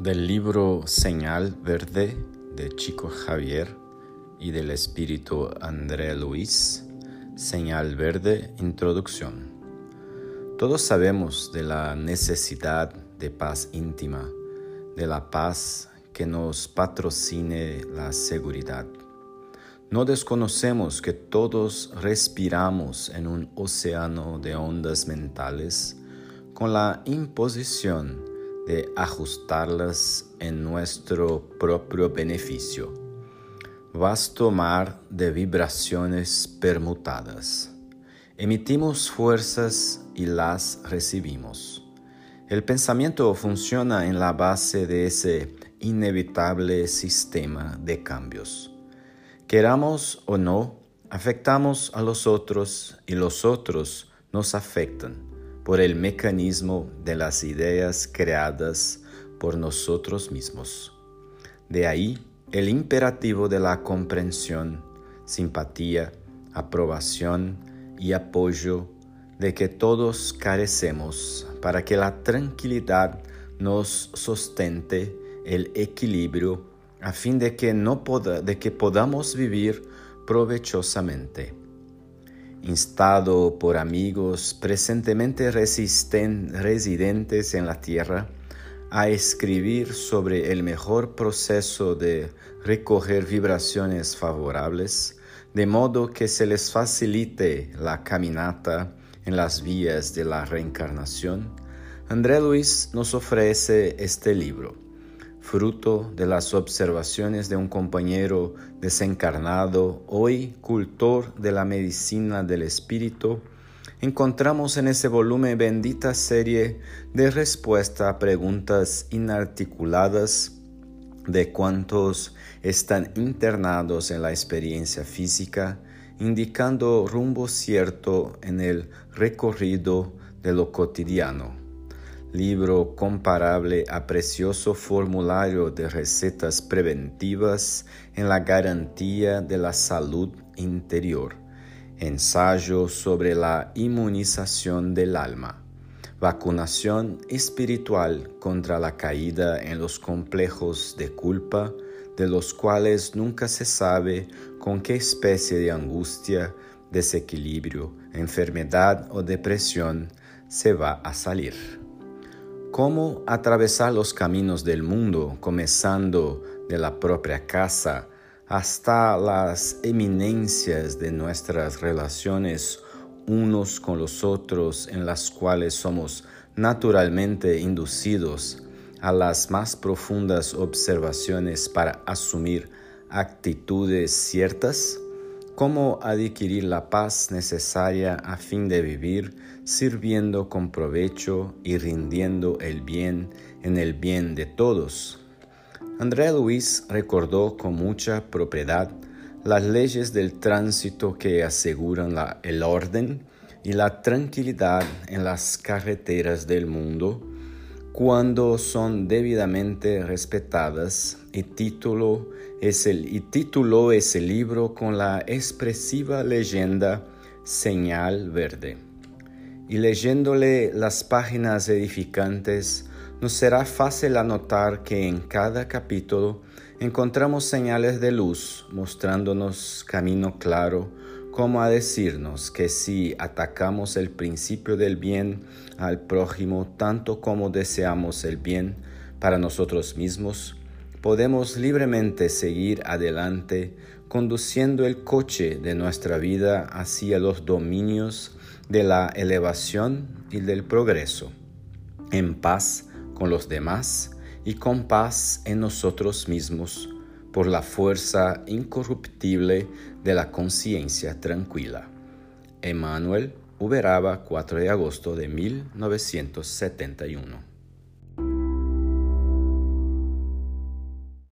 Del libro Señal Verde de Chico Javier y del espíritu André Luis, Señal Verde, Introducción. Todos sabemos de la necesidad de paz íntima, de la paz que nos patrocine la seguridad. No desconocemos que todos respiramos en un océano de ondas mentales con la imposición ajustarlas en nuestro propio beneficio. Vasto mar de vibraciones permutadas. Emitimos fuerzas y las recibimos. El pensamiento funciona en la base de ese inevitable sistema de cambios. Queramos o no, afectamos a los otros y los otros nos afectan por el mecanismo de las ideas creadas por nosotros mismos. De ahí el imperativo de la comprensión, simpatía, aprobación y apoyo de que todos carecemos para que la tranquilidad nos sostente el equilibrio a fin de que, no de que podamos vivir provechosamente. Instado por amigos presentemente residentes en la tierra a escribir sobre el mejor proceso de recoger vibraciones favorables, de modo que se les facilite la caminata en las vías de la reencarnación, André Luis nos ofrece este libro fruto de las observaciones de un compañero desencarnado, hoy cultor de la medicina del espíritu, encontramos en ese volumen bendita serie de respuesta a preguntas inarticuladas de cuantos están internados en la experiencia física, indicando rumbo cierto en el recorrido de lo cotidiano libro comparable a precioso formulario de recetas preventivas en la garantía de la salud interior, ensayo sobre la inmunización del alma, vacunación espiritual contra la caída en los complejos de culpa, de los cuales nunca se sabe con qué especie de angustia, desequilibrio, enfermedad o depresión se va a salir cómo atravesar los caminos del mundo, comenzando de la propia casa hasta las eminencias de nuestras relaciones unos con los otros en las cuales somos naturalmente inducidos a las más profundas observaciones para asumir actitudes ciertas? Cómo adquirir la paz necesaria a fin de vivir sirviendo con provecho y rindiendo el bien en el bien de todos. André Luis recordó con mucha propiedad las leyes del tránsito que aseguran el orden y la tranquilidad en las carreteras del mundo cuando son debidamente respetadas y, título es el, y tituló ese libro con la expresiva leyenda Señal Verde. Y leyéndole las páginas edificantes, nos será fácil anotar que en cada capítulo encontramos señales de luz mostrándonos camino claro como a decirnos que si atacamos el principio del bien al prójimo tanto como deseamos el bien para nosotros mismos, podemos libremente seguir adelante conduciendo el coche de nuestra vida hacia los dominios de la elevación y del progreso, en paz con los demás y con paz en nosotros mismos por la fuerza incorruptible de la conciencia tranquila. Emmanuel Uberaba, 4 de agosto de 1971.